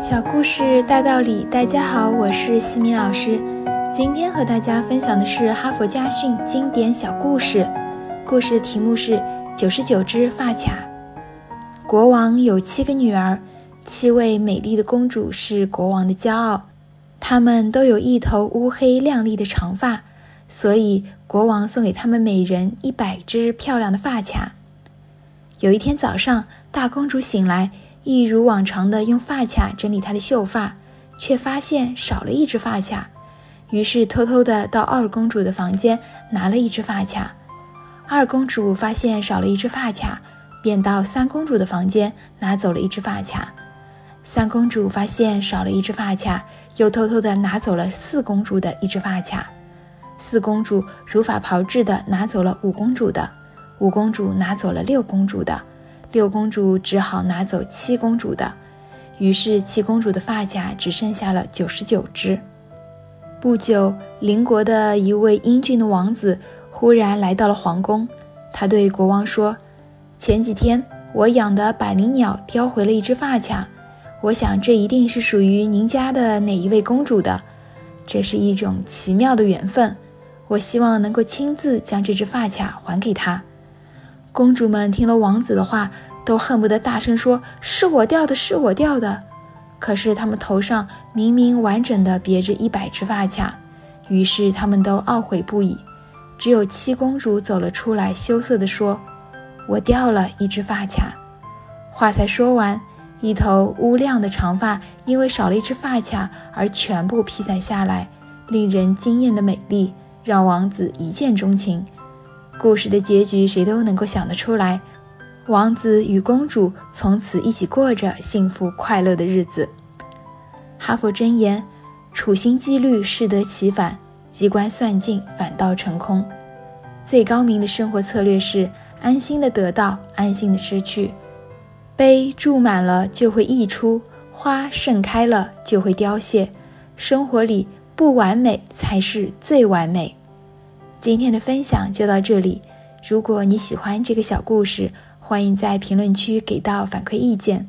小故事大道理，大家好，我是西米老师。今天和大家分享的是哈佛家训经典小故事。故事的题目是《九十九只发卡》。国王有七个女儿，七位美丽的公主是国王的骄傲。她们都有一头乌黑亮丽的长发，所以国王送给她们每人一百只漂亮的发卡。有一天早上，大公主醒来。一如往常的用发卡整理她的秀发，却发现少了一只发卡，于是偷偷的到二公主的房间拿了一只发卡。二公主发现少了一只发卡，便到三公主的房间拿走了一只发卡。三公主发现少了一只发卡，又偷偷的拿走了四公主的一只发卡。四公主如法炮制的拿走了五公主的，五公主拿走了六公主的。六公主只好拿走七公主的，于是七公主的发卡只剩下了九十九只。不久，邻国的一位英俊的王子忽然来到了皇宫。他对国王说：“前几天我养的百灵鸟叼回了一只发卡，我想这一定是属于您家的哪一位公主的。这是一种奇妙的缘分，我希望能够亲自将这只发卡还给她。”公主们听了王子的话，都恨不得大声说：“是我掉的，是我掉的。”可是他们头上明明完整的别着一百只发卡，于是他们都懊悔不已。只有七公主走了出来，羞涩地说：“我掉了一只发卡。”话才说完，一头乌亮的长发因为少了一只发卡而全部披散下来，令人惊艳的美丽让王子一见钟情。故事的结局谁都能够想得出来，王子与公主从此一起过着幸福快乐的日子。哈佛箴言：处心积虑适得其反，机关算尽反倒成空。最高明的生活策略是安心的得到，安心的失去。杯注满了就会溢出，花盛开了就会凋谢。生活里不完美才是最完美。今天的分享就到这里。如果你喜欢这个小故事，欢迎在评论区给到反馈意见。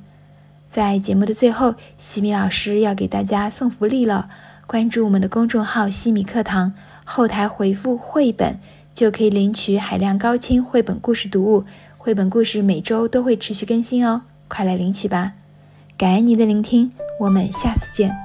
在节目的最后，西米老师要给大家送福利了。关注我们的公众号“西米课堂”，后台回复“绘本”就可以领取海量高清绘本故事读物。绘本故事每周都会持续更新哦，快来领取吧！感恩您的聆听，我们下次见。